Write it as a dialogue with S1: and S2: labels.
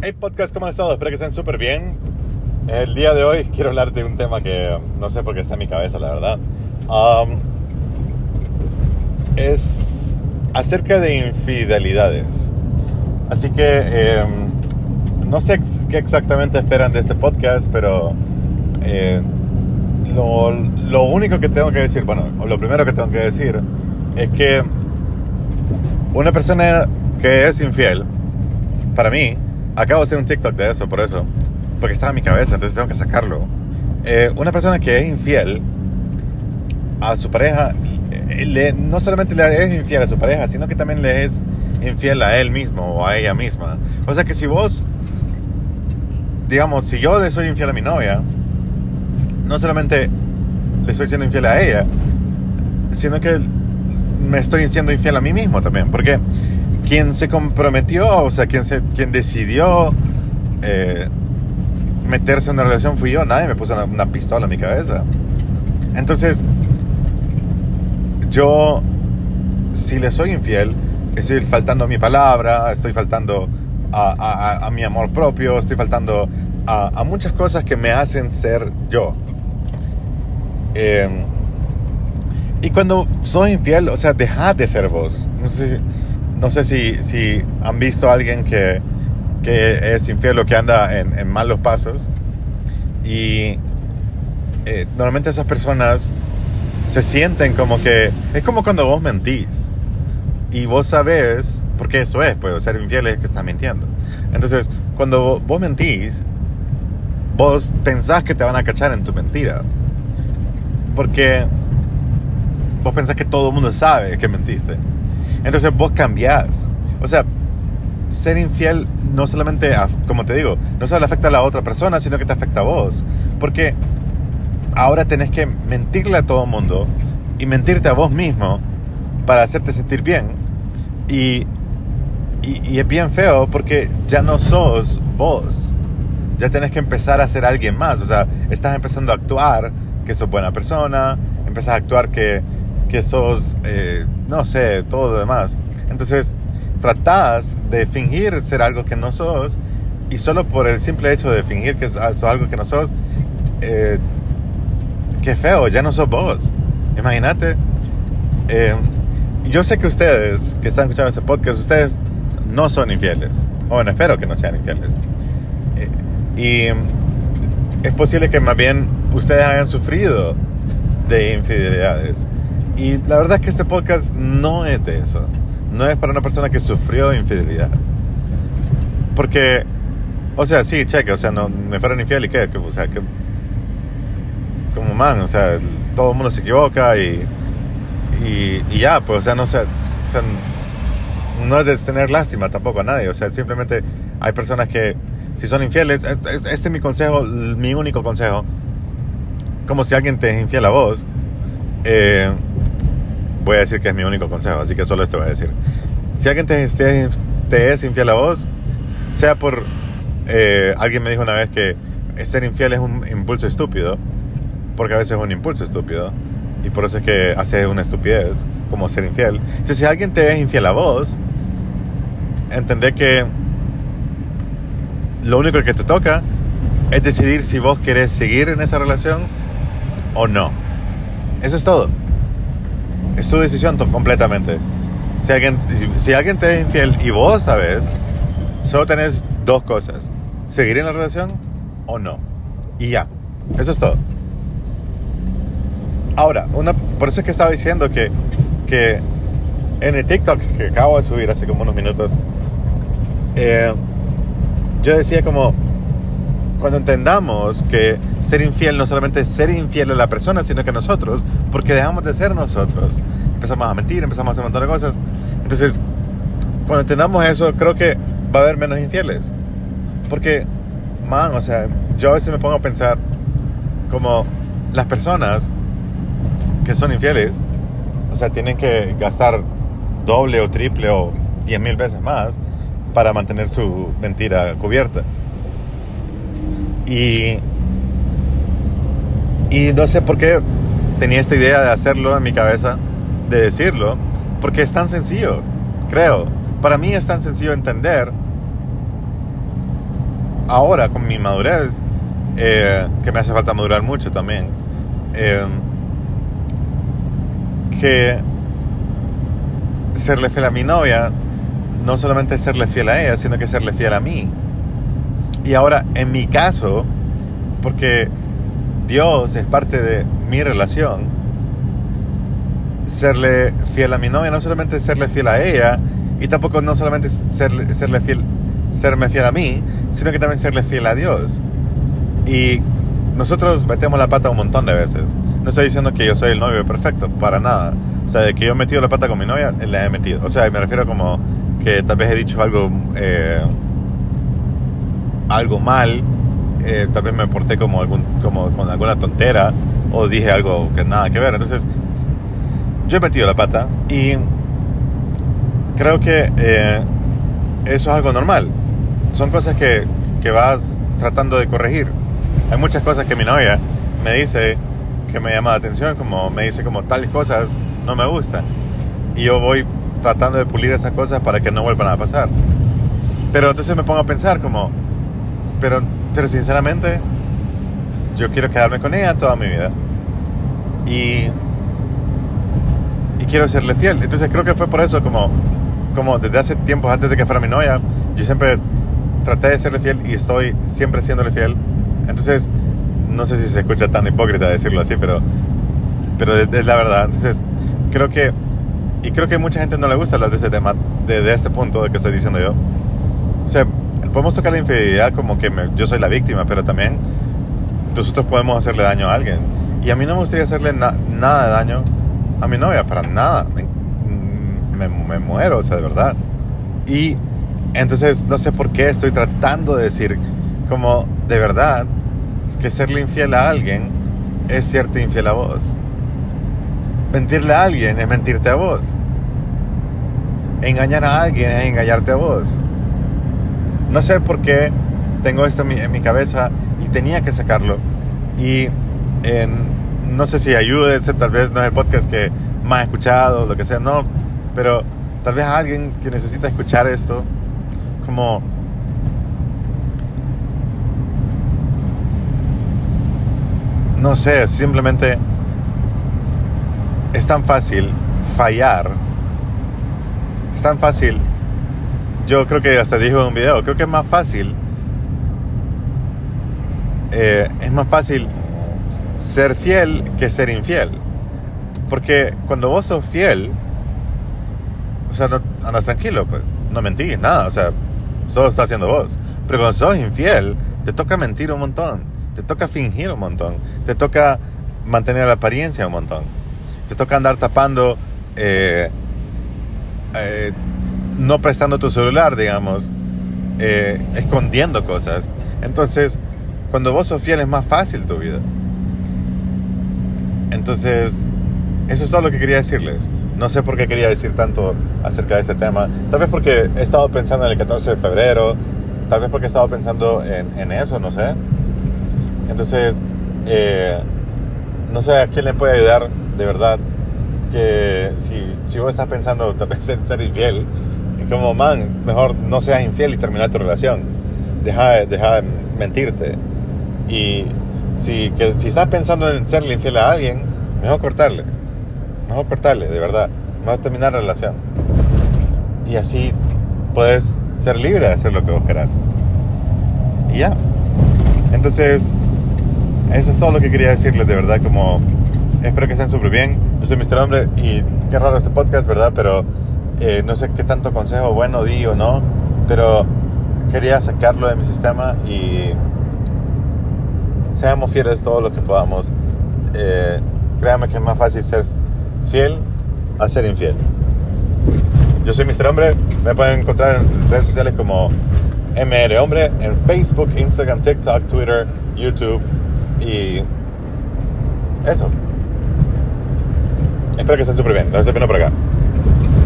S1: Hey podcast, ¿cómo han estado? Espero que estén súper bien. El día de hoy quiero hablar de un tema que no sé por qué está en mi cabeza, la verdad. Um, es acerca de infidelidades. Así que em, no sé qué exactamente esperan de este podcast, pero eh, lo, lo único que tengo que decir, bueno, lo primero que tengo que decir es que una persona que es infiel, para mí, Acabo de hacer un TikTok de eso, por eso. Porque estaba en mi cabeza, entonces tengo que sacarlo. Eh, una persona que es infiel a su pareja, eh, no solamente le es infiel a su pareja, sino que también le es infiel a él mismo o a ella misma. O sea que si vos, digamos, si yo le soy infiel a mi novia, no solamente le estoy siendo infiel a ella, sino que me estoy siendo infiel a mí mismo también. Porque quien se comprometió, o sea, quien, se, quien decidió eh, meterse en una relación fui yo, nadie me puso una, pistola en mi cabeza. Entonces, yo, si le soy infiel, estoy faltando a mi palabra, estoy faltando a, mi amor propio, estoy faltando a, muchas cosas que me hacen ser yo. Em, y cuando soy infiel, o sea, deja de ser vos. No sé si, no sé si, si han visto a alguien que, que es infiel o que anda en, en malos pasos. Y eh, normalmente esas personas se sienten como que... Es como cuando vos mentís. Y vos sabés, porque eso es, pues ser infiel es que estás mintiendo. Entonces, cuando vos mentís, vos pensás que te van a cachar en tu mentira. Porque vos pensás que todo el mundo sabe que mentiste. Entonces vos cambiás. O sea, ser infiel no solamente, como te digo, no solo afecta a la otra persona, sino que te afecta a vos. Porque ahora tenés que mentirle a todo el mundo y mentirte a vos mismo para hacerte sentir bien. Y, y, es bien feo porque ya no sos vos. Ya tenés que empezar a ser alguien más. O sea, estás empezando a actuar que sos buena persona, empezás a actuar que, que sos, eh, no sé, todo lo demás. Entonces, tratás de fingir ser algo que no sos y solo por el simple hecho de fingir que sos algo que no sos, eh, qué feo, ya no sos vos. Imagínate. Eh, yo sé que ustedes que están escuchando este podcast, ustedes no son infieles. Bueno, espero que no sean infieles. y es posible que más bien ustedes hayan sufrido de infidelidades. Y la verdad es que este podcast no es de eso. No es para una persona que sufrió infidelidad. Porque, o sea, sí, cheque, o sea, no, me fueron infiel y qué, o sea, que, como man, o sea, todo el mundo se equivoca y, y, ya, pues, o sea, no sé, o sea, no es de tener lástima tampoco a nadie, o sea, simplemente hay personas que, si son infieles, este es mi consejo, mi único consejo, como si alguien te es infiel a vos, eh, voy a decir que es mi único consejo, así que solo esto voy a decir. Si alguien te, te, es infiel a vos, sea por... Eh, alguien me dijo una vez que ser infiel es un impulso estúpido, porque a veces es un impulso estúpido, y por eso es que hace una estupidez, como ser infiel. Entonces, si alguien te es infiel a vos, entendé que lo único que te toca es decidir si vos querés seguir en esa relación o no. Eso es todo. Es tu decisión completamente. Si alguien, si, alguien te es infiel y vos sabes, solo tenés dos cosas. Seguir en la relación o no. Y ya. Eso es todo. Ahora, una, por eso es que estaba diciendo que, que en el TikTok que acabo de subir hace como unos minutos, eh, yo decía como, cuando entendamos que ser infiel no solamente es ser infiel a la persona, sino que nosotros, porque dejamos de ser nosotros. Empezamos a mentir, empezamos a hacer un montón de cosas. Entonces, cuando entendamos eso, creo que va a haber menos infieles. Porque, man, o sea, yo a veces me pongo a pensar como las personas que son infieles, o sea, tienen que gastar doble o triple o diez mil veces más para mantener su mentira cubierta. Y, y no sé por qué tenía esta idea de hacerlo en mi cabeza, de decirlo, porque es tan sencillo, creo. Para mí es tan sencillo entender ahora con mi madurez, eh, que me hace falta madurar mucho también, eh, que serle fiel a mi novia no solamente serle fiel a ella, sino que serle fiel a mí. Y ahora, en mi caso, porque Dios es parte de mi relación, serle fiel a mi novia no solamente serle fiel a ella, y tampoco no solamente serle, serle fiel, serme fiel a mí, sino que también serle fiel a Dios. Y nosotros metemos la pata un montón de veces. No estoy diciendo que yo soy el novio perfecto, para nada. O sea, de que yo he metido la pata con mi novia, la he metido. O sea, me refiero como que tal vez he dicho algo, eh, algo mal, eh, tal vez me porté como, algún, como con alguna tontera o dije algo que nada que ver. Entonces, yo he metido la pata y creo que eh, eso es algo normal. Son cosas que, que vas tratando de corregir. Hay muchas cosas que mi novia me dice que me llama la atención, como me dice como tales cosas no me gustan. Y yo voy tratando de pulir esas cosas para que no vuelvan a pasar. Pero entonces me pongo a pensar como, pero, pero sinceramente, yo quiero quedarme con ella toda mi vida. Y, y quiero serle fiel. Entonces creo que fue por eso como, como desde hace tiempo antes de que fuera mi novia, yo siempre traté de serle fiel y estoy siempre siéndole fiel. Entonces, no sé si se escucha tan hipócrita decirlo así, pero, pero es la verdad. Entonces, creo que, y creo que mucha gente no le gusta hablar de ese tema, de, de este punto de que estoy diciendo yo. O sea, podemos tocar la infidelidad como que yo soy la víctima, pero también nosotros podemos hacerle daño a alguien. Y a mí no me gustaría hacerle nada de daño a mi novia, para nada. Me, me, muero, o sea, de verdad. Y entonces no sé por qué estoy tratando de decir como de verdad que serle infiel a alguien es serte infiel a vos. Mentirle a alguien es mentirte a vos. Engañar a alguien es engañarte a vos. No sé por qué tengo esto en mi, cabeza y tenía que sacarlo. Y no sé si ayude, tal vez no es el podcast que más escuchado, lo que sea, no, pero tal vez alguien que necesita escuchar esto, como no sé, simplemente es tan fácil fallar. Es tan fácil. Yo creo que hasta dije en un video, creo que es más fácil. Eh, es más fácil ser fiel que ser infiel. Porque cuando vos sos fiel, o sea, no, andas tranquilo, pues, no mentís, nada, o sea, solo estás haciendo vos. Pero cuando sos infiel, te toca mentir un montón, te toca fingir un montón, te toca mantener la apariencia un montón te toca andar tapando, eh, eh, no prestando tu celular, digamos, eh, escondiendo cosas. Entonces, cuando vos sos fiel es más fácil tu vida. Entonces, eso es todo lo que quería decirles. No sé por qué quería decir tanto acerca de este tema. Tal vez porque he estado pensando en el 14 de febrero. Tal vez porque he estado pensando en, eso, no sé. Entonces, no sé a quién le puede ayudar de verdad, que si, si vos estás pensando en ser infiel, como, man, mejor no seas infiel y terminar tu relación. Deja, deja de mentirte. Y si, que, si estás pensando en serle infiel a alguien, mejor cortarle. Mejor cortarle, de verdad. Mejor terminar la relación. Y así puedes ser libre de hacer lo que vos querás. Y ya. Entonces, eso es todo lo que quería decirles, de verdad, como Espero que estén súper bien. Yo soy Mr. Hombre y qué raro este podcast, ¿verdad? Pero eh, no sé qué tanto consejo bueno di o no, pero quería sacarlo de mi sistema y seamos fieles todo lo que podamos. Eh, créanme que es más fácil ser fiel a ser infiel. Yo soy Mr. Hombre, me pueden encontrar en redes sociales como MR Hombre, en Facebook, Instagram, TikTok, Twitter, YouTube y eso. Espero que estén súper bien. Estoy viendo por acá.